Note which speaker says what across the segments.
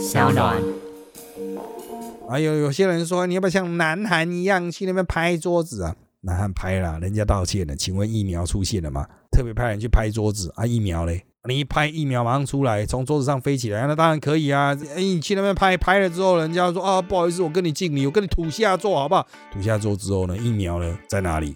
Speaker 1: 小暖。
Speaker 2: 还有有些人说，你要不要像南韩一样去那边拍桌子啊？南韩拍了，人家道歉了。请问疫苗出现了吗？特别派人去拍桌子啊？疫苗嘞？你一拍疫苗马上出来，从桌子上飞起来，那当然可以啊。哎，你去那边拍拍了之后，人家说啊，不好意思，我跟你敬礼，我跟你土下座，好不好？土下座之后呢，疫苗呢在哪里？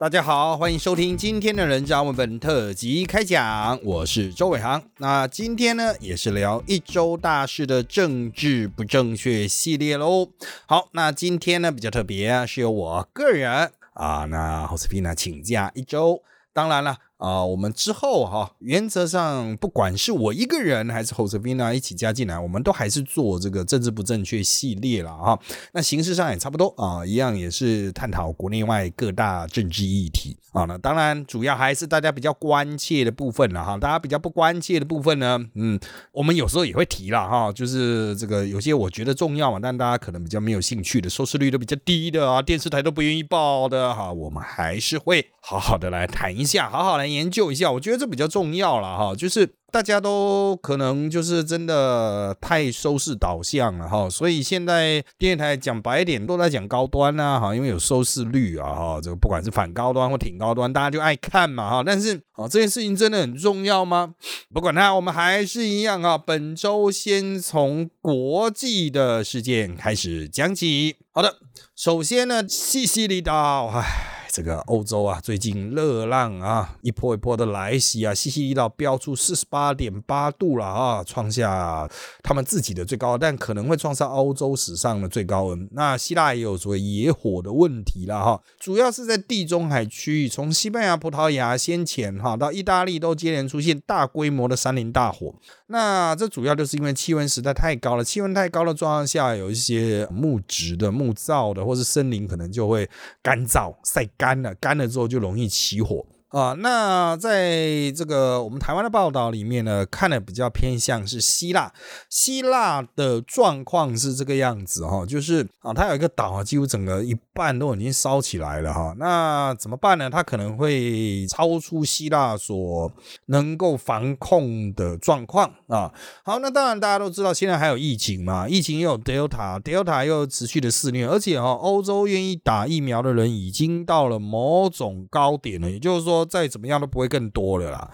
Speaker 2: 大家好，欢迎收听今天的人渣文本特辑开讲，我是周伟航。那今天呢，也是聊一周大事的政治不正确系列喽。好，那今天呢比较特别，是由我个人啊，那 h o s p i n a 请假一周。当然了。啊，我们之后哈，原则上不管是我一个人还是侯泽斌呢一起加进来，我们都还是做这个政治不正确系列了哈。那形式上也差不多啊，一样也是探讨国内外各大政治议题啊。那当然主要还是大家比较关切的部分了哈。大家比较不关切的部分呢，嗯，我们有时候也会提了哈，就是这个有些我觉得重要嘛，但大家可能比较没有兴趣的，收视率都比较低的啊，电视台都不愿意报的哈，我们还是会好好的来谈一下，好好来。研究一下，我觉得这比较重要了哈，就是大家都可能就是真的太收视导向了哈，所以现在电视台讲白一点都在讲高端呐哈，因为有收视率啊哈，这个不管是反高端或挺高端，大家就爱看嘛哈。但是啊，这件事情真的很重要吗？不管它，我们还是一样啊。本周先从国际的事件开始讲起。好的，首先呢，西西里岛，唉。这个欧洲啊，最近热浪啊，一波一波的来袭啊，西西里岛飙出四十八点八度了啊，创下他们自己的最高，但可能会创下欧洲史上的最高温。那希腊也有所谓野火的问题了哈，主要是在地中海区域，从西班牙、葡萄牙先前哈到意大利都接连出现大规模的山林大火。那这主要就是因为气温实在太高了，气温太高的状况下，有一些木质的、木造的或是森林可能就会干燥晒。干了，干了之后就容易起火。啊，那在这个我们台湾的报道里面呢，看的比较偏向是希腊，希腊的状况是这个样子哈，就是啊，它有一个岛啊，几乎整个一半都已经烧起来了哈。那怎么办呢？它可能会超出希腊所能够防控的状况啊。好，那当然大家都知道，现在还有疫情嘛，疫情又有 Delta，Delta 又持续的肆虐，而且哈，欧洲愿意打疫苗的人已经到了某种高点了，也就是说。再怎么样都不会更多了啦，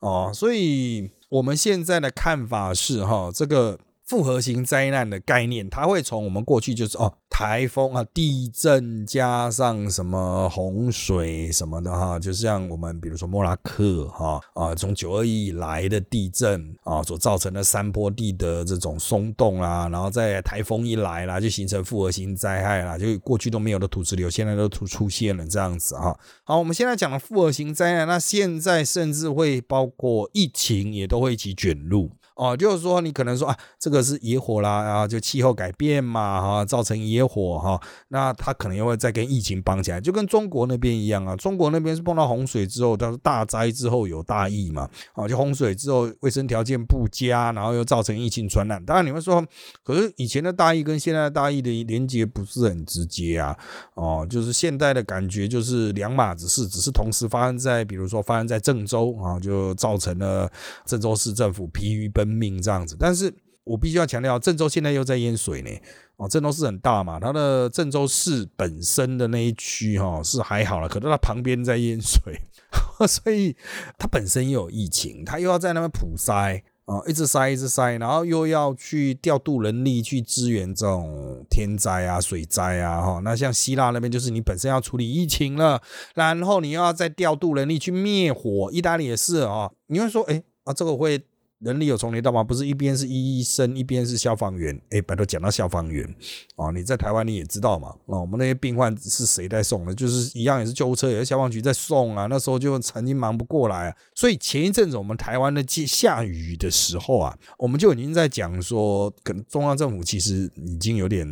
Speaker 2: 哦，所以我们现在的看法是哈，这个复合型灾难的概念，它会从我们过去就是哦。台风啊，地震加上什么洪水什么的哈，就像我们比如说莫拉克哈啊，从九二一以来的地震啊所造成的山坡地的这种松动啦，然后在台风一来啦，就形成复合型灾害啦，就过去都没有的土石流，现在都出出现了这样子哈。好，我们现在讲的复合型灾难，那现在甚至会包括疫情也都会一起卷入。哦，就是说你可能说啊，这个是野火啦，啊，就气候改变嘛，哈，造成野火哈，那它可能又会再跟疫情绑起来，就跟中国那边一样啊，中国那边是碰到洪水之后，它是大灾之后有大疫嘛，啊，就洪水之后卫生条件不佳，然后又造成疫情传染。当然你会说，可是以前的大疫跟现在的大疫的连接不是很直接啊，哦，就是现代的感觉就是两码子事，只是同时发生在，比如说发生在郑州啊，就造成了郑州市政府疲于奔。命这样子，但是我必须要强调，郑州现在又在淹水呢。哦，郑州市很大嘛，它的郑州市本身的那一区哈是还好了，可是它旁边在淹水，所以它本身又有疫情，它又要在那边普筛啊，一直筛一直筛，然后又要去调度人力去支援这种天灾啊、水灾啊哈。那像希腊那边就是你本身要处理疫情了，然后你又要再调度人力去灭火，意大利也是啊。你会说，哎啊，这个会？人力有重叠到吗？不是一边是医生，一边是消防员。哎，白头讲到消防员啊，你在台湾你也知道嘛？啊，我们那些病患是谁在送的？就是一样也是救护车，也是消防局在送啊。那时候就曾经忙不过来，所以前一阵子我们台湾的下雨的时候啊，我们就已经在讲说，可能中央政府其实已经有点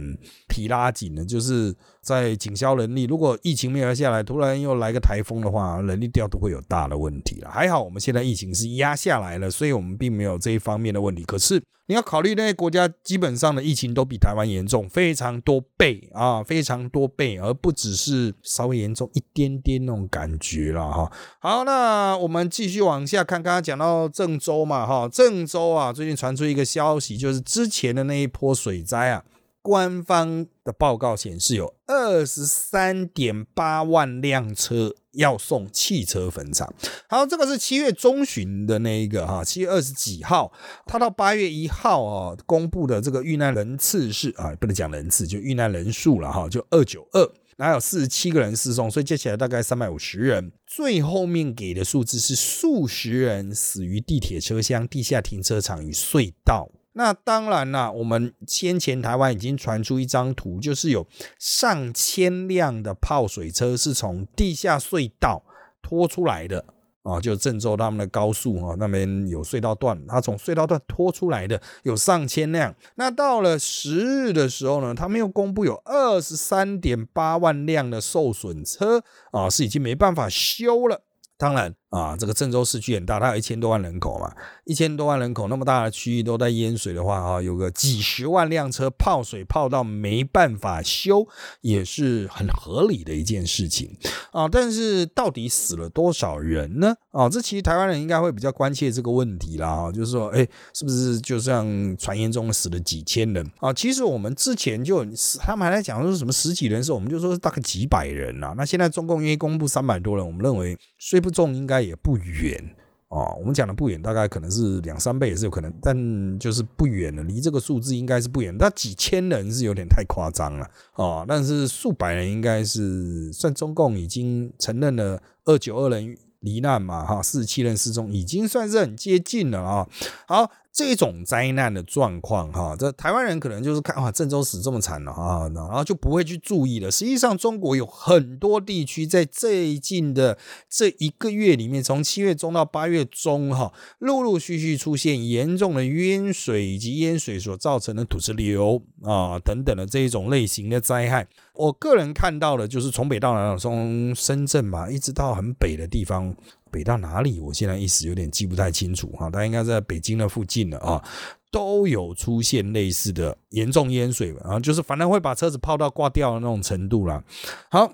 Speaker 2: 皮拉紧了，就是。在警消人力，如果疫情没有下来，突然又来个台风的话，人力调度会有大的问题了。还好我们现在疫情是压下来了，所以我们并没有这一方面的问题。可是你要考虑那些国家，基本上的疫情都比台湾严重非常多倍啊，非常多倍，而不只是稍微严重一点点那种感觉了哈。好，那我们继续往下看，刚刚讲到郑州嘛哈，郑州啊，最近传出一个消息，就是之前的那一波水灾啊。官方的报告显示，有二十三点八万辆车要送汽车坟场。好，这个是七月中旬的那一个哈，七月二十几号，他到八月一号啊公布的这个遇难人次是啊，不能讲人次，就遇难人数了哈，就二九二，然后有四十七个人失踪，所以加起来大概三百五十人。最后面给的数字是数十人死于地铁车厢、地下停车场与隧道。那当然啦，我们先前台湾已经传出一张图，就是有上千辆的泡水车是从地下隧道拖出来的啊，就郑州他们的高速啊那边有隧道段，它从隧道段拖出来的有上千辆。那到了十日的时候呢，他们又公布有二十三点八万辆的受损车啊，是已经没办法修了。当然。啊，这个郑州市区很大，它有一千多万人口嘛，一千多万人口那么大的区域都在淹水的话啊，有个几十万辆车泡水泡到没办法修，也是很合理的一件事情啊。但是到底死了多少人呢？啊，这其实台湾人应该会比较关切这个问题啦。啊，就是说，哎，是不是就像传言中死了几千人啊？其实我们之前就他们还在讲说什么十几人时，我们就说大概几百人啊。那现在中共愿意公布三百多人，我们认为虽不重，应该。也不远哦，我们讲的不远，大概可能是两三倍也是有可能，但就是不远了，离这个数字应该是不远。那几千人是有点太夸张了哦，但是数百人应该是算中共已经承认了二九二人罹难嘛，哈，四十七人失踪，已经算是很接近了啊。好。这种灾难的状况，哈，这台湾人可能就是看哇，郑州死这么惨了啊，然后就不会去注意了。实际上，中国有很多地区在最近的这一个月里面，从七月中到八月中，哈，陆陆续续出现严重的淹水以及淹水所造成的土石流啊等等的这一种类型的灾害。我个人看到的就是从北到南，从深圳嘛，一直到很北的地方。北到哪里？我现在一时有点记不太清楚哈，它应该在北京的附近了啊，都有出现类似的严重淹水然后就是反正会把车子泡到挂掉的那种程度了。好。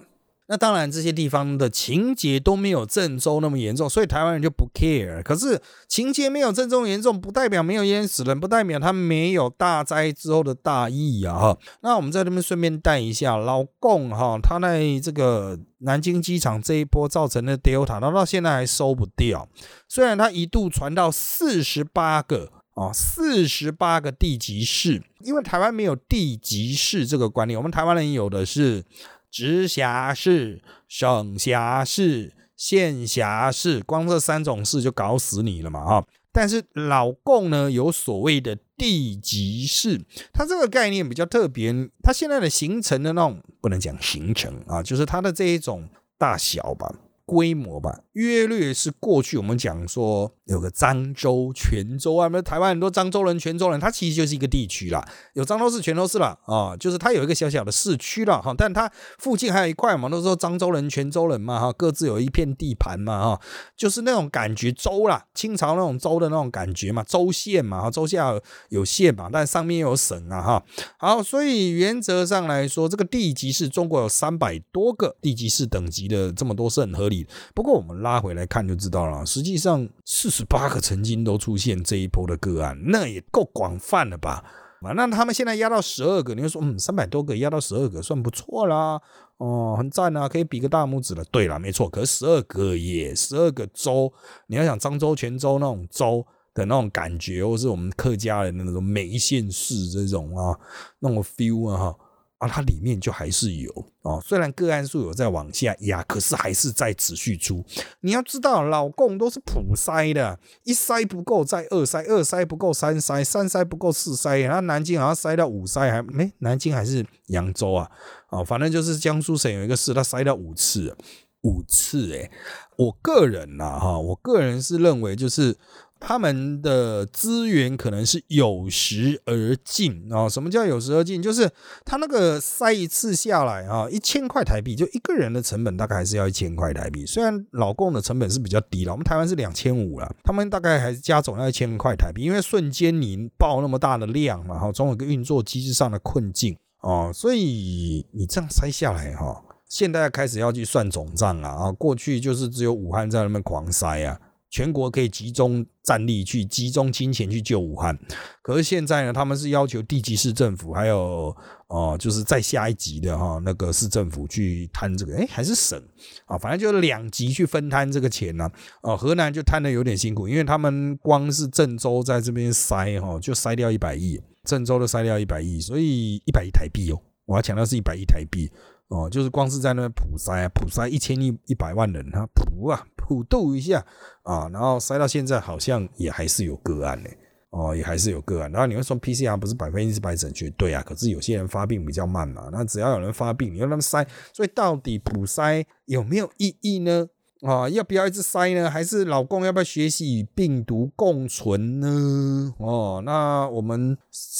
Speaker 2: 那当然，这些地方的情节都没有郑州那么严重，所以台湾人就不 care。可是情节没有郑州严重，不代表没有淹死人，不代表他没有大灾之后的大义啊！哈，那我们在这边顺便带一下，老共哈，他在这个南京机场这一波造成的 Delta，他到现在还收不掉。虽然他一度传到四十八个啊，四十八个地级市，因为台湾没有地级市这个观念，我们台湾人有的是。直辖市、省辖市、县辖市，光这三种市就搞死你了嘛！哈，但是老共呢有所谓的地级市，它这个概念比较特别，它现在的形成的那种不能讲形成啊，就是它的这一种大小吧。规模吧，约略是过去我们讲说有个漳州、泉州啊，台湾很多漳州人、泉州人，它其实就是一个地区啦，有漳州市、泉州市了啊，就是它有一个小小的市区了哈，但它附近还有一块嘛，都说漳州人、泉州人嘛哈，各自有一片地盘嘛哈，就是那种感觉州啦，清朝那种州的那种感觉嘛，州县嘛哈，州下有县嘛，但上面有省啊哈，好，所以原则上来说，这个地级市中国有三百多个地级市等级的这么多是很合理。不过我们拉回来看就知道了，实际上事实八个曾经都出现这一波的个案，那也够广泛了吧？啊，那他们现在压到十二个，你会说，嗯，三百多个压到十二个，算不错啦，哦，很赞啊，可以比个大拇指了。对了，没错，可是十二个也十二个州，你要想漳州、泉州那种州的那种感觉，或是我们客家人的那种梅县市这种啊，那种 feel 啊哈。啊，它里面就还是有哦，虽然个案数有在往下压，可是还是在持续出。你要知道，老共都是普筛的，一筛不够再二筛，二筛不够三筛，三筛不够四筛。然后南京好像筛到五筛，还没南京还是扬州啊？哦，反正就是江苏省有一个市，它筛到五次，五次。诶，我个人呐，哈，我个人是认为就是。他们的资源可能是有时而尽啊。什么叫有时而尽？就是他那个塞一次下来啊，一千块台币，就一个人的成本大概还是要一千块台币。虽然老共的成本是比较低了，我们台湾是两千五了，他们大概还是加总要一千块台币，因为瞬间你爆那么大的量嘛，哈，总有个运作机制上的困境哦，所以你这样塞下来哈，现在开始要去算总账了啊。过去就是只有武汉在那边狂塞啊。全国可以集中战力去集中金钱去救武汉，可是现在呢，他们是要求地级市政府还有哦，就是在下一级的哈那个市政府去摊这个，哎，还是省啊，反正就两级去分摊这个钱呢。哦，河南就摊的有点辛苦，因为他们光是郑州在这边塞哈，就塞掉一百亿，郑州都塞掉一百亿，所以一百亿台币哦，我要强调是一百亿台币哦，就是光是在那普塞啊，普塞一千亿一百万人他普啊。普渡一下啊，然后塞到现在好像也还是有个案呢，哦，也还是有个案。然后你会说 PCR 不是百分之百准确？对啊，可是有些人发病比较慢嘛，那只要有人发病，你要他们塞，所以到底普塞有没有意义呢？啊，要不要一直塞呢？还是老公要不要学习与病毒共存呢？哦，那我们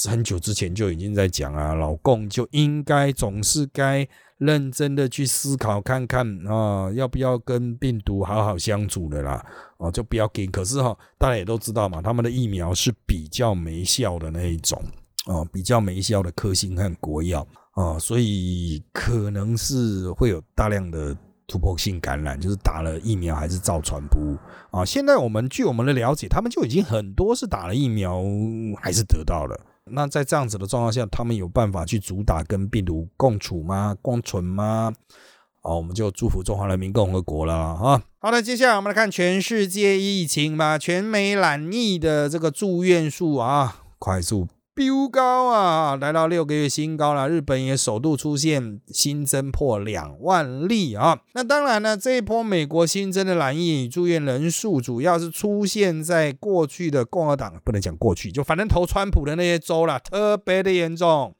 Speaker 2: 很久之前就已经在讲啊，老公就应该总是该。认真的去思考看看啊，要不要跟病毒好好相处的啦？哦，就不要给。可是哈，大家也都知道嘛，他们的疫苗是比较没效的那一种哦，比较没效的科兴和国药啊，所以可能是会有大量的突破性感染，就是打了疫苗还是照传播啊。现在我们据我们的了解，他们就已经很多是打了疫苗还是得到了。那在这样子的状况下，他们有办法去主打跟病毒共处吗？共存吗？好，我们就祝福中华人民共和国了啊！好的，接下来我们来看全世界疫情吧，全美染疫的这个住院数啊，快速。飙高啊，来到六个月新高了。日本也首度出现新增破两万例啊。那当然呢，这一波美国新增的染疫住院人数，主要是出现在过去的共和党，不能讲过去，就反正投川普的那些州了，特别的严重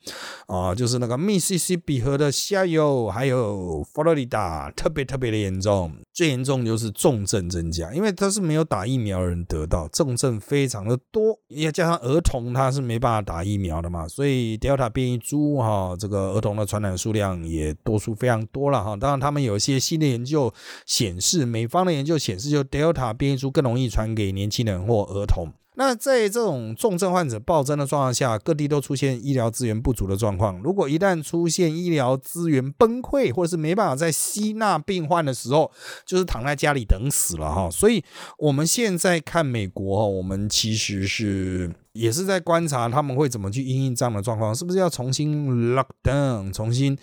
Speaker 2: 啊。就是那个密西西比河的下游，还有佛罗里达，特别特别的严重。最严重就是重症增加，因为他是没有打疫苗的人得到重症非常的多，也加上儿童他是没办法。打疫苗的嘛，所以 Delta 变异株哈，这个儿童的传染数量也多数非常多了哈。当然，他们有一些新的研究显示，美方的研究显示，就 Delta 变异株更容易传给年轻人或儿童。那在这种重症患者暴增的状况下，各地都出现医疗资源不足的状况。如果一旦出现医疗资源崩溃，或者是没办法再吸纳病患的时候，就是躺在家里等死了哈。所以我们现在看美国，我们其实是也是在观察他们会怎么去应应这样的状况，是不是要重新 lock down，重新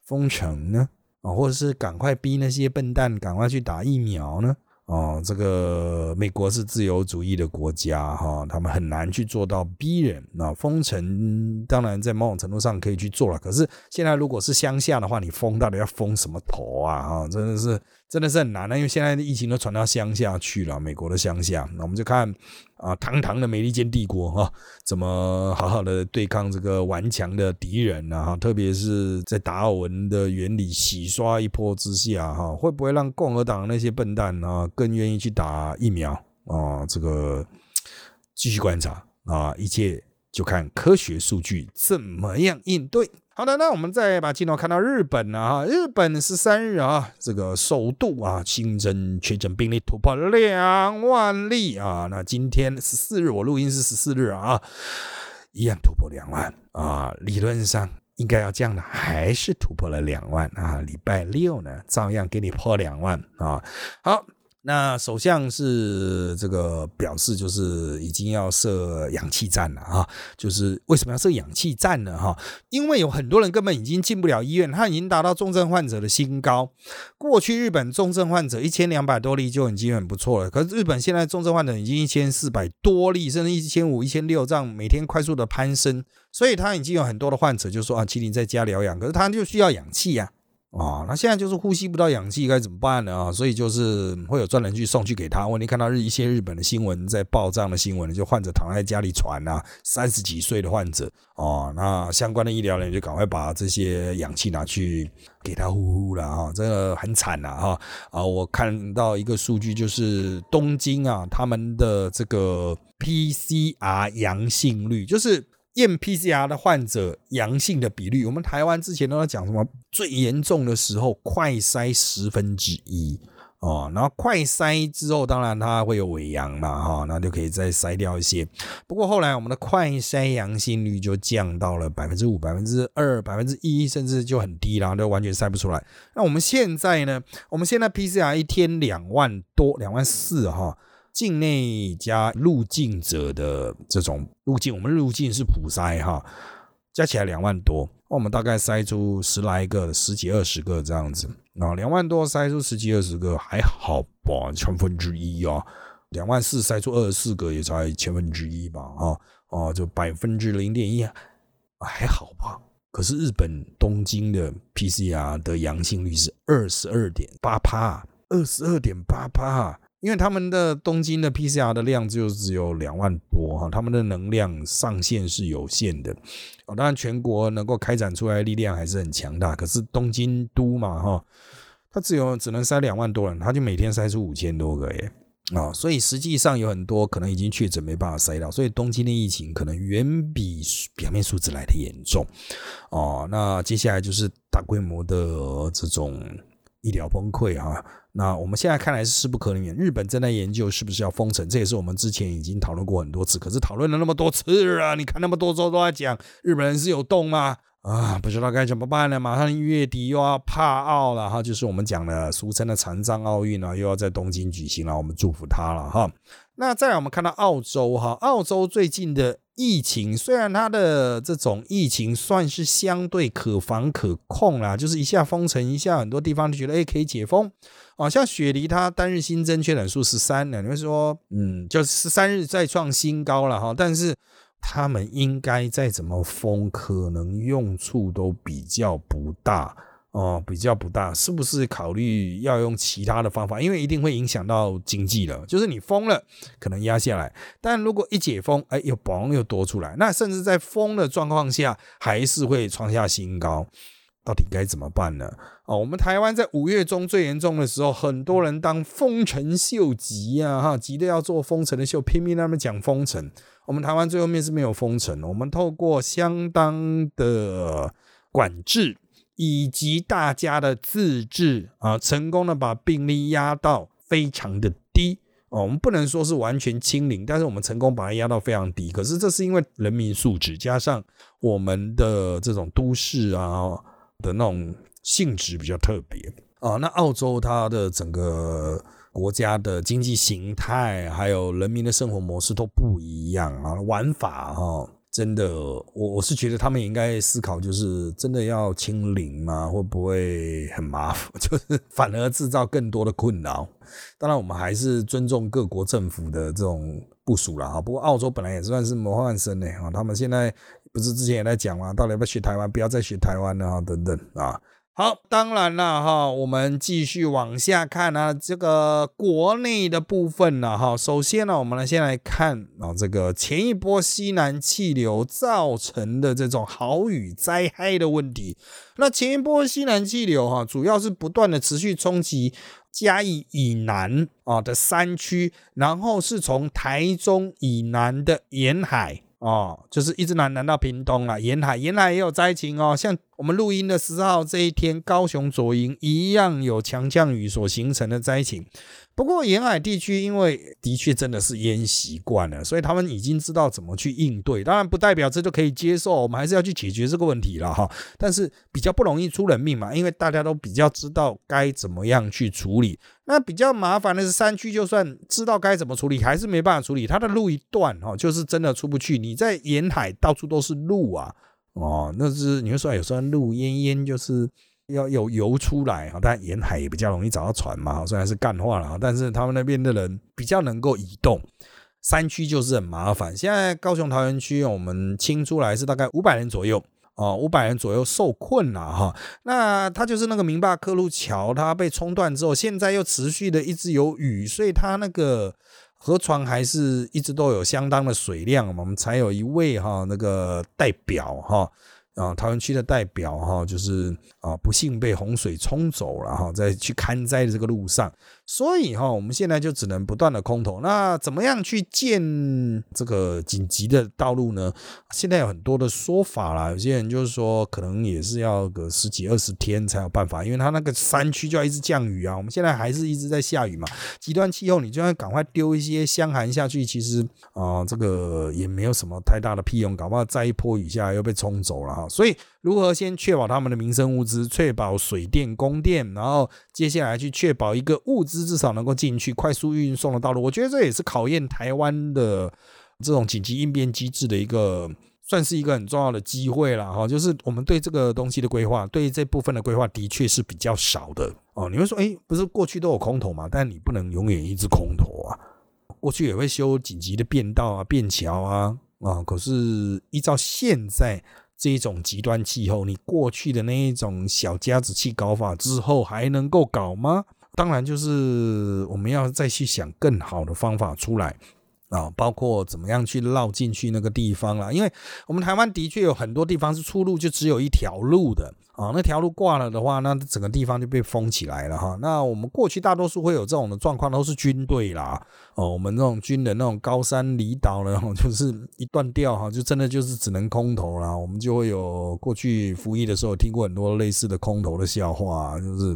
Speaker 2: 封城呢？啊，或者是赶快逼那些笨蛋赶快去打疫苗呢？哦，这个美国是自由主义的国家哈，他们很难去做到逼人。那封城当然在某种程度上可以去做了，可是现在如果是乡下的话，你封到底要封什么头啊？哈，真的是。真的是很难的，因为现在的疫情都传到乡下去了，美国的乡下。那我们就看啊，堂堂的美利坚帝国哈，怎么好好的对抗这个顽强的敌人呢？哈，特别是在达尔文的原理洗刷一波之下，哈，会不会让共和党那些笨蛋啊更愿意去打疫苗啊？这个继续观察啊，一切就看科学数据怎么样应对。好的，那我们再把镜头看到日本啊，日本十三日啊，这个首度啊新增确诊病例突破两万例啊。那今天十四日，我录音是十四日啊，一样突破两万啊。理论上应该要降的，还是突破了两万啊。礼拜六呢，照样给你破两万啊。好。那首相是这个表示，就是已经要设氧气站了啊！就是为什么要设氧气站呢？哈，因为有很多人根本已经进不了医院，他已经达到重症患者的新高。过去日本重症患者一千两百多例就已经很不错了，可是日本现在重症患者已经一千四百多例，甚至一千五、一千六，这样每天快速的攀升，所以他已经有很多的患者就说啊，麒麟在家疗养，可是他就需要氧气呀。啊，啊那现在就是呼吸不到氧气该怎么办呢？啊，所以就是会有专人去送去给他。我你看到日一些日本的新闻在报这样的新闻，就患者躺在家里喘啊，三十几岁的患者哦，那相关的医疗人员就赶快把这些氧气拿去给他呼呼了啊，这个很惨呐哈啊！我看到一个数据就是东京啊，他们的这个 PCR 阳性率就是。验 PCR 的患者阳性的比率，我们台湾之前都在讲什么？最严重的时候，快筛十分之一哦，然后快筛之后，当然它会有伪阳嘛，哈，那就可以再筛掉一些。不过后来我们的快筛阳性率就降到了百分之五、百分之二、百分之一，甚至就很低了，就完全筛不出来。那我们现在呢？我们现在 PCR 一天两万多、两万四，哈。境内加入境者的这种入境，我们入境是普筛哈，加起来两万多，那我们大概筛出十来个、十几二十个这样子啊，两万多筛出十几二十个还好吧，千分之一啊，两万四筛出二十四个也才千分之一吧啊啊，就百分之零点一还好吧。可是日本东京的 PCR 的阳性率是二十二点八帕，二十二点八帕。因为他们的东京的 PCR 的量就只有两万多哈，他们的能量上限是有限的哦。当然，全国能够开展出来的力量还是很强大。可是东京都嘛哈，它只有只能筛两万多人，他就每天筛出五千多个耶啊，所以实际上有很多可能已经确诊没办法筛到，所以东京的疫情可能远比表面数字来的严重哦。那接下来就是大规模的这种医疗崩溃哈。那我们现在看来是势不可免。日本正在研究是不是要封城，这也是我们之前已经讨论过很多次。可是讨论了那么多次啊，你看那么多周都在讲日本人是有动吗？啊，不知道该怎么办呢？马上月底又要帕奥了哈，就是我们讲的俗称的残障奥运啊，又要在东京举行了。我们祝福他了哈。那再来我们看到澳洲哈，澳洲最近的。疫情虽然它的这种疫情算是相对可防可控啦，就是一下封城，一下很多地方就觉得哎可以解封，啊，像雪梨它单日新增确诊数十三呢，你会说嗯，就十三日再创新高了哈，但是他们应该再怎么封，可能用处都比较不大。哦，比较不大，是不是考虑要用其他的方法？因为一定会影响到经济了。就是你封了，可能压下来；但如果一解封，哎，又嘣又多出来，那甚至在封的状况下，还是会创下新高。到底该怎么办呢？哦，我们台湾在五月中最严重的时候，很多人当封城秀急呀，哈，急着要做封城的秀，拼命那么讲封城。我们台湾最后面是没有封城，我们透过相当的管制。以及大家的自治啊，成功的把病例压到非常的低哦。我们不能说是完全清零，但是我们成功把它压到非常低。可是这是因为人民素质加上我们的这种都市啊的那种性质比较特别啊。那澳洲它的整个国家的经济形态还有人民的生活模式都不一样啊，玩法哈。真的，我我是觉得他们也应该思考，就是真的要清零吗？会不会很麻烦？就是反而制造更多的困扰。当然，我们还是尊重各国政府的这种部署了哈。不过，澳洲本来也算是魔幻生呢啊，他们现在不是之前也在讲吗？到底要不要学台湾？不要再学台湾了啊，等等啊。好，当然了哈，我们继续往下看啊，这个国内的部分呢哈，首先呢，我们来先来看啊，这个前一波西南气流造成的这种豪雨灾害的问题。那前一波西南气流哈，主要是不断的持续冲击嘉义以南啊的山区，然后是从台中以南的沿海。哦，就是一直南南到屏东了，沿海沿海也有灾情哦。像我们录音的十号这一天，高雄左营一样有强降雨所形成的灾情。不过沿海地区因为的确真的是淹习惯了，所以他们已经知道怎么去应对。当然不代表这就可以接受，我们还是要去解决这个问题了哈。但是比较不容易出人命嘛，因为大家都比较知道该怎么样去处理。那比较麻烦的是山区，就算知道该怎么处理，还是没办法处理。它的路一断，哈，就是真的出不去。你在沿海到处都是路啊，哦，那是你会说有时候路淹淹，就是要有游出来哈。但沿海也比较容易找到船嘛，虽然是干化了，但是他们那边的人比较能够移动。山区就是很麻烦。现在高雄桃园区我们清出来是大概五百人左右。哦，五百人左右受困了哈。那它就是那个明坝克路桥，它被冲断之后，现在又持续的一直有雨，所以它那个河床还是一直都有相当的水量。我们才有一位哈那个代表哈。啊，桃园区的代表哈，就是啊，不幸被洪水冲走了哈，在去看灾的这个路上，所以哈，我们现在就只能不断的空投。那怎么样去建这个紧急的道路呢？现在有很多的说法啦，有些人就是说，可能也是要个十几二十天才有办法，因为它那个山区就要一直降雨啊。我们现在还是一直在下雨嘛，极端气候，你就要赶快丢一些香寒下去，其实啊，这个也没有什么太大的屁用，搞不好再一波雨下又被冲走了哈。所以，如何先确保他们的民生物资，确保水电供电，然后接下来去确保一个物资至少能够进去、快速运送的道路，我觉得这也是考验台湾的这种紧急应变机制的一个，算是一个很重要的机会了哈。就是我们对这个东西的规划，对这部分的规划的确是比较少的哦。你会说，哎，不是过去都有空投嘛？但你不能永远一直空投啊。过去也会修紧急的便道啊、便桥啊啊，可是依照现在。这一种极端气候，你过去的那一种小家子气搞法之后还能够搞吗？当然，就是我们要再去想更好的方法出来啊，包括怎么样去绕进去那个地方啦。因为我们台湾的确有很多地方是出路就只有一条路的。啊，那条路挂了的话，那整个地方就被封起来了哈。那我们过去大多数会有这种的状况，都是军队啦。哦，我们那种军人那种高山离岛呢，就是一断掉哈，就真的就是只能空投啦。我们就会有过去服役的时候听过很多类似的空投的笑话，就是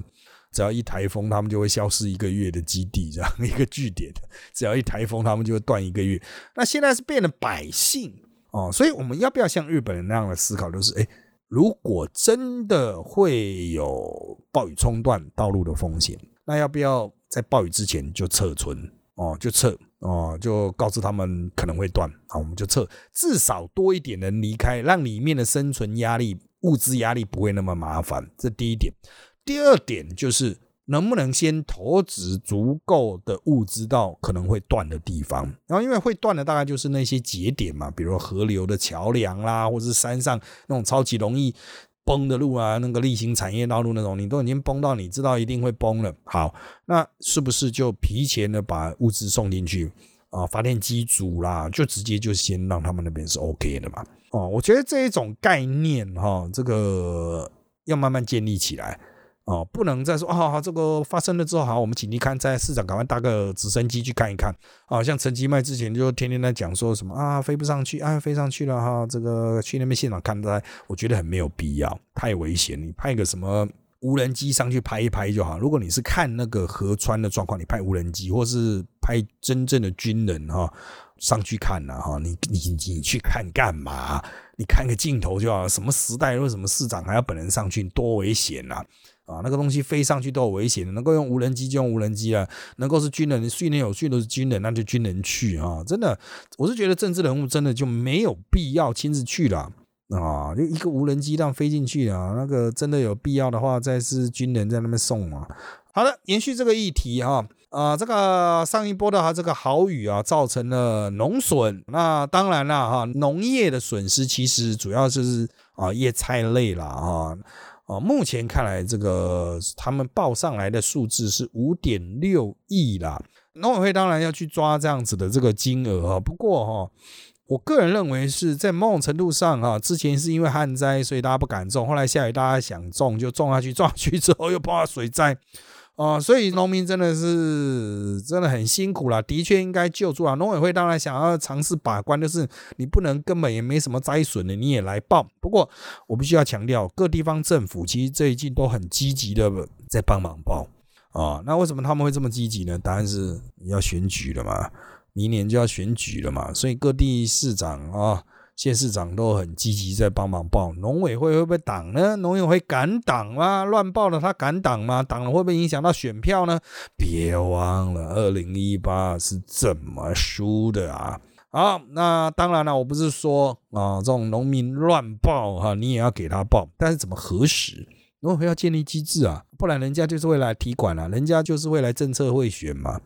Speaker 2: 只要一台风，他们就会消失一个月的基地这样一个据点。只要一台风，他们就会断一个月。那现在是变了百姓哦，所以我们要不要像日本人那样的思考，就是哎。如果真的会有暴雨冲断道路的风险，那要不要在暴雨之前就撤村？哦，就撤哦，就告诉他们可能会断啊，我们就撤，至少多一点人离开，让里面的生存压力、物资压力不会那么麻烦。这第一点。第二点就是。能不能先投掷足够的物资到可能会断的地方？然后因为会断的大概就是那些节点嘛，比如河流的桥梁啦，或者是山上那种超级容易崩的路啊，那个例行产业道路那种，你都已经崩到你知道一定会崩了。好，那是不是就提前的把物资送进去啊？发电机组啦，就直接就先让他们那边是 OK 的嘛？哦，我觉得这一种概念哈，这个要慢慢建立起来。哦，不能再说啊！这个发生了之后，好，我们请你看，在市长赶快搭个直升机去看一看。啊，像陈吉迈之前就天天在讲说什么啊，飞不上去啊，飞上去了哈，这个去那边现场看灾，我觉得很没有必要，太危险。你派个什么无人机上去拍一拍就好。如果你是看那个河川的状况，你派无人机，或是派真正的军人哈上去看了哈，你你你去看干嘛？你看个镜头就好。什么时代为什么市长还要本人上去？多危险啊！啊，那个东西飞上去都有危险，能够用无人机就用无人机啊，能够是军人训练有训都是军人，那就军人去啊！真的，我是觉得政治人物真的就没有必要亲自去了啊，就一个无人机这样飞进去啊，那个真的有必要的话，再是军人在那边送啊。好的，延续这个议题哈，啊，这个上一波的哈这个豪雨啊，造成了农损，那当然了哈，农业的损失其实主要就是啊叶菜类了啊。哦，目前看来，这个他们报上来的数字是五点六亿啦。农委会当然要去抓这样子的这个金额啊。不过哈，我个人认为是在某种程度上哈，之前是因为旱灾，所以大家不敢种，后来下雨大家想种就种下去，种下去之后又碰到水灾。啊，所以农民真的是真的很辛苦了，的确应该救助啊。农委会当然想要尝试把关，就是你不能根本也没什么灾损的，你也来报。不过我必须要强调，各地方政府其实最近都很积极的在帮忙报啊。那为什么他们会这么积极呢？答案是要选举了嘛，明年就要选举了嘛，所以各地市长啊。县市长都很积极在帮忙报，农委会会不会挡呢？农委会敢挡吗？乱报了他敢挡吗？挡了会不会影响到选票呢？别忘了，二零一八是怎么输的啊？好，那当然了，我不是说啊，这种农民乱报哈，你也要给他报，但是怎么核实？农委会要建立机制啊，不然人家就是会来提管了，人家就是会来政策会选嘛。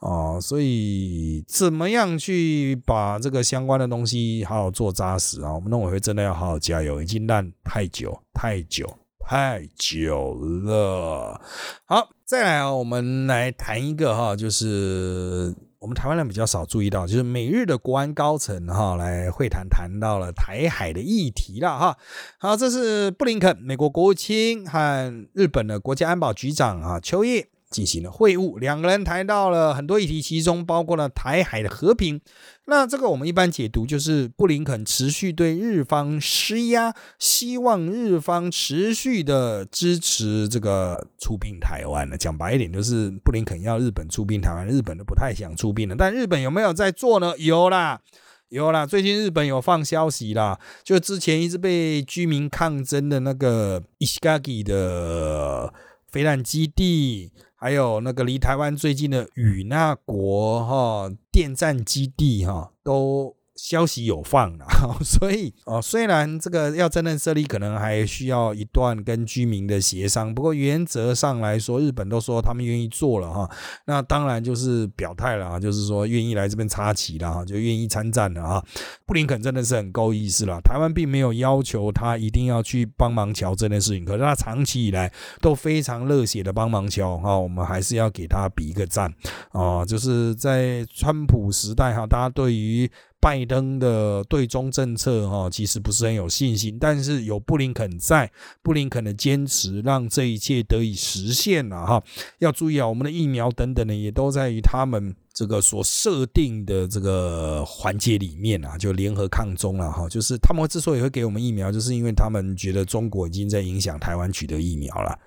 Speaker 2: 哦，所以怎么样去把这个相关的东西好好做扎实啊？我们农委会真的要好好加油，已经烂太久太久太久了。好，再来啊，我们来谈一个哈，就是我们台湾人比较少注意到，就是美日的国安高层哈来会谈，谈到了台海的议题了哈。好，这是布林肯美国国务卿和日本的国家安保局长啊秋叶。进行了会晤，两个人谈到了很多议题，其中包括了台海的和平。那这个我们一般解读就是布林肯持续对日方施压，希望日方持续的支持这个出兵台湾的。讲白一点，就是布林肯要日本出兵台湾，日本都不太想出兵了。但日本有没有在做呢？有啦，有啦。最近日本有放消息啦，就之前一直被居民抗争的那个伊西嘎吉的飞弹基地。还有那个离台湾最近的与那国哈电站基地哈都。消息有放了，所以哦，虽然这个要真正设立，可能还需要一段跟居民的协商，不过原则上来说，日本都说他们愿意做了哈，那当然就是表态了啊，就是说愿意来这边插旗了哈，就愿意参战了啊。布林肯真的是很够意思了，台湾并没有要求他一定要去帮忙瞧这件事情，可是他长期以来都非常热血的帮忙瞧哈，我们还是要给他比一个赞啊，就是在川普时代哈，大家对于。拜登的对中政策，哈，其实不是很有信心，但是有布林肯在，布林肯的坚持，让这一切得以实现了，哈。要注意啊，我们的疫苗等等的，也都在于他们这个所设定的这个环节里面啊，就联合抗中了，哈。就是他们之所以会给我们疫苗，就是因为他们觉得中国已经在影响台湾取得疫苗了。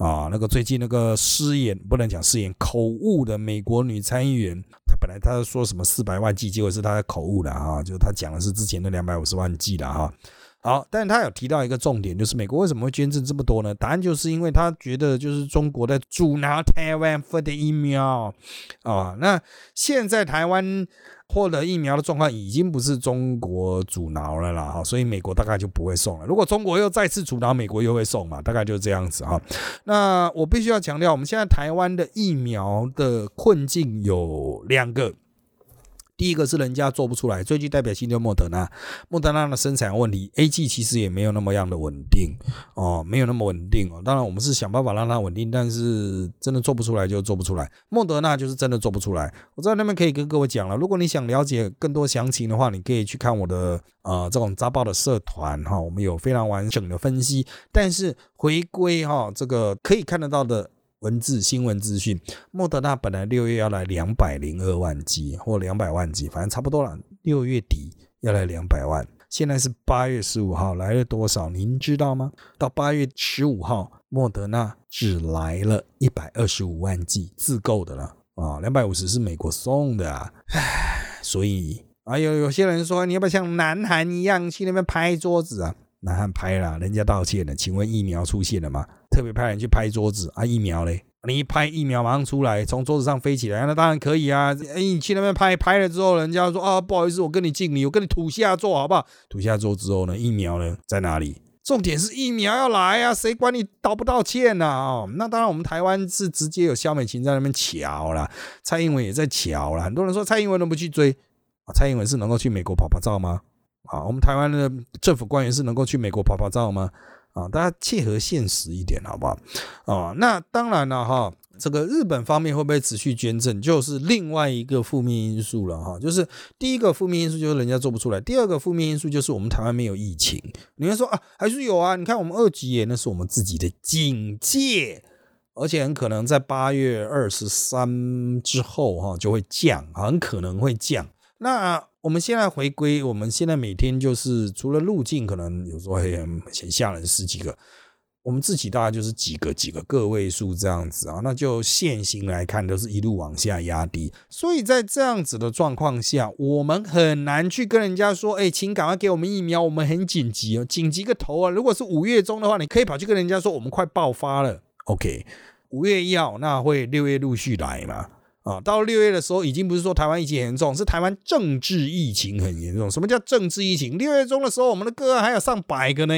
Speaker 2: 啊，那个最近那个失言不能讲失言，口误的美国女参议员，她本来她说什么四百万剂，结果是她的口误了啊，就她讲的是之前的两百五十万剂了哈。好，但是他有提到一个重点，就是美国为什么会捐赠这么多呢？答案就是因为他觉得就是中国在阻挠台湾获得疫苗啊。那现在台湾获得疫苗的状况已经不是中国阻挠了啦，哈，所以美国大概就不会送了。如果中国又再次阻挠，美国又会送嘛，大概就是这样子哈。那我必须要强调，我们现在台湾的疫苗的困境有两个。第一个是人家做不出来，最具代表性就莫德纳，莫德纳的生产问题，A G 其实也没有那么样的稳定哦，没有那么稳定哦。当然我们是想办法让它稳定，但是真的做不出来就做不出来。莫德纳就是真的做不出来。我在那边可以跟各位讲了，如果你想了解更多详情的话，你可以去看我的呃这种扎报的社团哈，我们有非常完整的分析。但是回归哈这个可以看得到的。文字新闻资讯，莫德纳本来六月要来两百零二万剂或两百万剂，反正差不多了。六月底要来两百万，现在是八月十五号来了多少？您知道吗？到八月十五号，莫德纳只来了一百二十五万剂自购的了啊，两百五十是美国送的啊。唉，所以啊有有些人说，你要不要像南韩一样去那边拍桌子啊？南韩拍了，人家道歉了，请问疫苗出现了吗？特别派人去拍桌子啊，疫苗嘞？你一拍疫苗马上出来，从桌子上飞起来，那当然可以啊。哎，你去那边拍拍了之后，人家说啊，不好意思，我跟你敬礼，我跟你土下座好不好？土下座之后呢，疫苗呢在哪里？重点是疫苗要来啊，谁管你道不道歉呢？哦，那当然，我们台湾是直接有肖美琴在那边瞧了，蔡英文也在瞧了。很多人说蔡英文都不去追啊，蔡英文是能够去美国跑跑照吗？啊，我们台湾的政府官员是能够去美国跑跑照吗？啊，大家切合现实一点，好不好？啊，那当然了哈，这个日本方面会不会持续捐赠，就是另外一个负面因素了哈。就是第一个负面因素就是人家做不出来，第二个负面因素就是我们台湾没有疫情。你会说啊，还是有啊？你看我们二级耶，那是我们自己的警戒，而且很可能在八月二十三之后哈就会降，很可能会降。那我们现在回归，我们现在每天就是除了路径，可能有时候很吓人十几个，我们自己大概就是几个几个个位数这样子啊，那就现行来看都是一路往下压低，所以在这样子的状况下，我们很难去跟人家说，哎，请赶快给我们疫苗，我们很紧急哦，紧急个头啊！如果是五月中的话，你可以跑去跟人家说，我们快爆发了，OK，五月一号那会六月陆续来嘛？啊，到六月的时候，已经不是说台湾疫情严重，是台湾政治疫情很严重。什么叫政治疫情？六月中的时候，我们的个案还有上百个呢，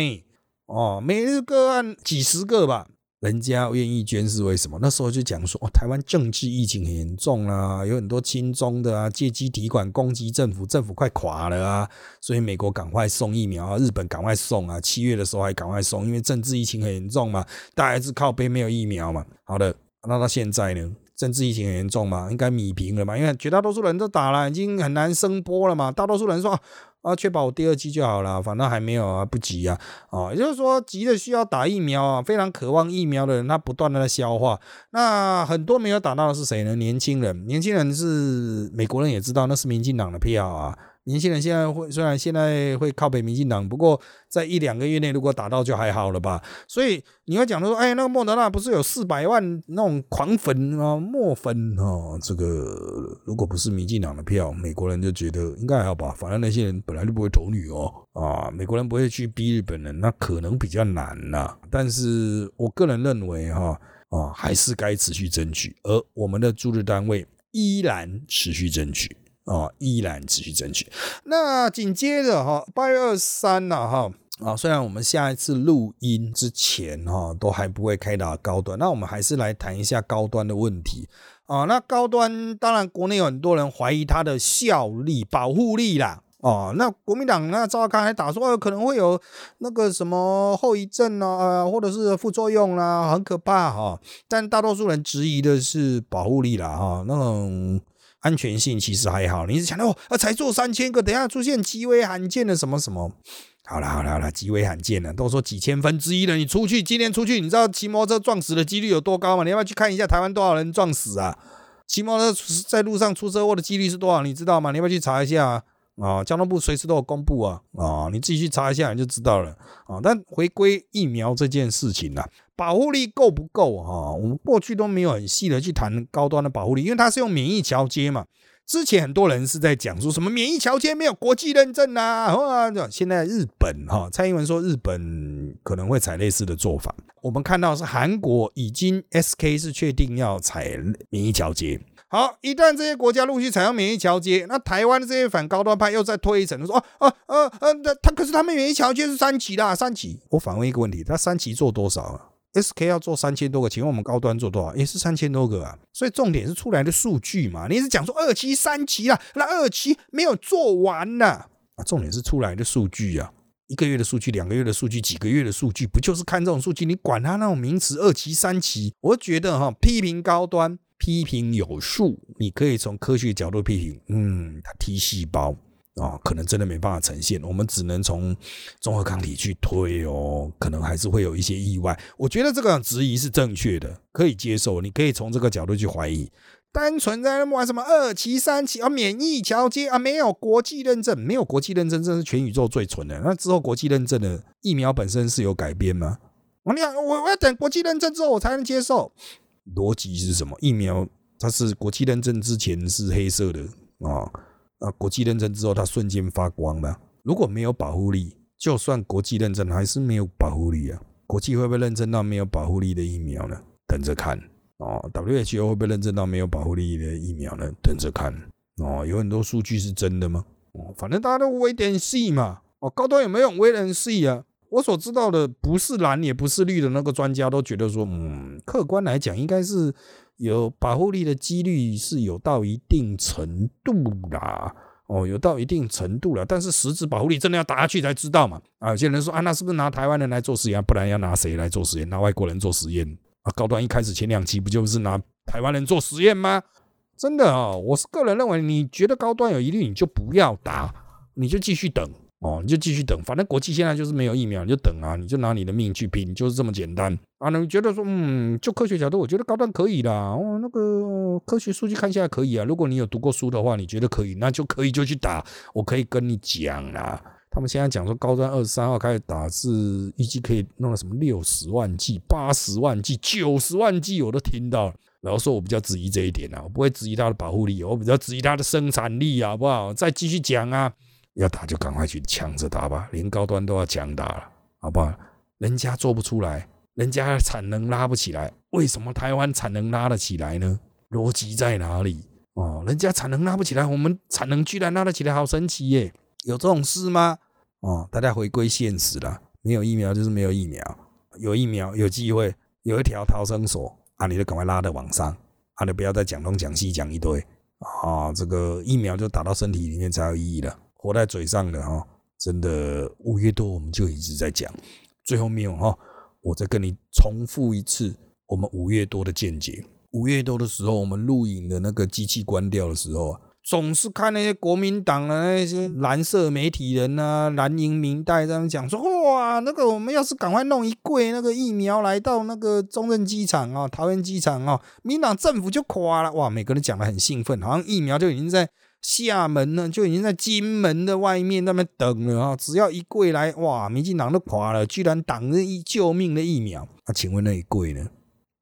Speaker 2: 哦，每日个案几十个吧。人家愿意捐是为什么？那时候就讲说，哦，台湾政治疫情很严重啊，有很多亲中的啊，借机提款攻击政府，政府快垮了啊，所以美国赶快送疫苗啊，日本赶快送啊，七月的时候还赶快送，因为政治疫情很严重嘛，大家是靠背没有疫苗嘛。好的，那到现在呢，政治疫情很严重嘛，应该米平了嘛，因为绝大多数人都打了，已经很难升波了嘛，大多数人说。啊，确保我第二期就好了，反正还没有啊，不急啊，啊，也就是说，急的需要打疫苗啊，非常渴望疫苗的人，他不断的在消化。那很多没有打到的是谁呢？年轻人，年轻人是美国人也知道，那是民进党的票啊。年轻人现在会虽然现在会靠北民进党，不过在一两个月内如果打到就还好了吧。所以你要讲说，哎，那个莫德纳不是有四百万那种狂粉啊，墨粉啊，这个如果不是民进党的票，美国人就觉得应该还好吧。反正那些人本来就不会投女哦，啊，美国人不会去逼日本人，那可能比较难呐。但是我个人认为哈，啊，还是该持续争取，而我们的驻日单位依然持续争取。啊，依然持续争取。那紧接着哈，八月二十三了哈啊，虽然我们下一次录音之前哈都还不会开打高端，那我们还是来谈一下高端的问题啊。那高端当然国内有很多人怀疑它的效力、保护力啦。哦，那国民党那赵康还打说可能会有那个什么后遗症啊，或者是副作用啦，很可怕哈。但大多数人质疑的是保护力啦哈，那种。安全性其实还好，你是想到啊，才做三千个，等下出现极为罕见的什么什么？好了好了好了，极为罕见的，都说几千分之一了。你出去今天出去，你知道骑摩托车撞死的几率有多高吗？你要不要去看一下台湾多少人撞死啊？骑摩托车在路上出车祸的几率是多少？你知道吗？你要不要去查一下啊？交通部随时都有公布啊啊，你自己去查一下你就知道了啊。但回归疫苗这件事情呢？保护力够不够哈？我们过去都没有很细的去谈高端的保护力，因为它是用免疫桥接嘛。之前很多人是在讲说什么免疫桥接没有国际认证啊，现在日本哈，蔡英文说日本可能会采类似的做法。我们看到是韩国已经 SK 是确定要采免疫桥接。好，一旦这些国家陆续采用免疫桥接，那台湾的这些反高端派又再推一层，说哦哦哦呃，他可是他们免疫桥接是三期啦，三期。我反问一个问题，他三期做多少啊？SK 要做三千多个，请问我们高端做多少？也是三千多个啊。所以重点是出来的数据嘛？你是讲说二期、三期啦，那二期没有做完呢？啊，重点是出来的数据啊，一个月的数据、两个月的数据、几个月的数据，不就是看这种数据？你管他那种名词二期、三期？我觉得哈，批评高端，批评有数，你可以从科学角度批评，嗯，它 T 细胞。啊，可能真的没办法呈现，我们只能从综合抗体去推哦，可能还是会有一些意外。我觉得这个质疑是正确的，可以接受。你可以从这个角度去怀疑，单纯在玩什么二期、三期啊，免疫桥接啊，没有国际认证，没有国际认证，这是全宇宙最蠢的。那之后国际认证的疫苗本身是有改变吗？我你我我要等国际认证之后我才能接受。逻辑是什么？疫苗它是国际认证之前是黑色的啊。啊，国际认证之后，它瞬间发光吗？如果没有保护力，就算国际认证，还是没有保护力啊。国际会不会认证到没有保护力的疫苗呢？等着看哦。WHO 会不会认证到没有保护力的疫苗呢？等着看哦。有很多数据是真的吗？哦，反正大家都微点细嘛。哦，高端有没有微点细啊？我所知道的，不是蓝也不是绿的那个专家都觉得说，嗯，客观来讲，应该是。有保护力的几率是有到一定程度啦，哦，有到一定程度了，但是实质保护力真的要打下去才知道嘛。啊，有些人说啊，那是不是拿台湾人来做实验？不然要拿谁来做实验？拿外国人做实验啊？高端一开始前两期不就是拿台湾人做实验吗？真的啊，我是个人认为，你觉得高端有疑虑，你就不要打，你就继续等。哦，你就继续等，反正国际现在就是没有疫苗，你就等啊，你就拿你的命去拼，就是这么简单啊。你觉得说，嗯，就科学角度，我觉得高端可以的哦。那个科学数据看下来可以啊。如果你有读过书的话，你觉得可以，那就可以就去打。我可以跟你讲啊，他们现在讲说高端二十三号开始打是预计可以弄到什么六十万剂、八十万剂、九十万剂，我都听到。然后说我比较质疑这一点啊，我不会质疑它的保护力，我比较质疑它的生产力，好不好？再继续讲啊。要打就赶快去抢着打吧，连高端都要抢打了，好不好？人家做不出来，人家产能拉不起来，为什么台湾产能拉得起来呢？逻辑在哪里？哦，人家产能拉不起来，我们产能居然拉得起来，好神奇耶！有这种事吗？哦，大家回归现实了，没有疫苗就是没有疫苗，有疫苗有机会，有一条逃生索啊，你就赶快拉到网上啊，你不要再讲东讲西讲一堆啊，这个疫苗就打到身体里面才有意义了，活在嘴上的哈，真的五月多我们就一直在讲，最后面哈，我再跟你重复一次我们五月多的见解。五月多的时候，我们录影的那个机器关掉的时候啊，总是看那些国民党的那些蓝色媒体人啊，蓝营明代在那讲说，哇，那个我们要是赶快弄一柜那个疫苗来到那个中正机场啊、桃园机场啊，民党政府就垮了。哇，每个人讲的很兴奋，好像疫苗就已经在厦门呢，就已经在金门的外面那边等了啊。只要一柜来，哇，民进党都垮了，居然挡着一救命的疫苗。那请问那一柜呢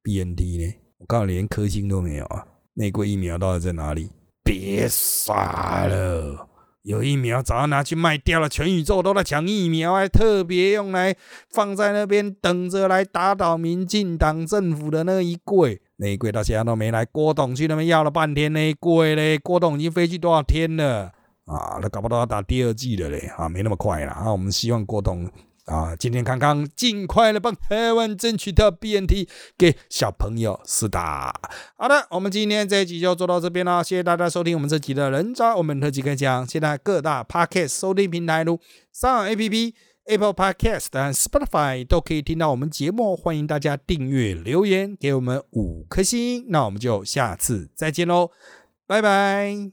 Speaker 2: ？BNT 呢？我告诉你，连颗星都没有啊！那一柜疫苗到底在哪里？别傻了，有疫苗早要拿去卖掉了。全宇宙都在抢疫苗，还特别用来放在那边等着来打倒民进党政府的那一柜。那一柜到现在都没来。郭董去那边要了半天，那一柜嘞，郭董已经飞去多少天了啊？那搞不到要打第二季了嘞啊，没那么快了啊！我们希望郭董。啊，健健康康，尽快的帮台湾争取到 BNT 给小朋友施打。好的，我们今天这一集就做到这边了，谢谢大家收听我们这集的人渣我们特辑开讲。现在各大 Podcast 收听平台如上 APP、Apple Podcast 和 Spotify 都可以听到我们节目，欢迎大家订阅、留言给我们五颗星。那我们就下次再见喽，拜拜。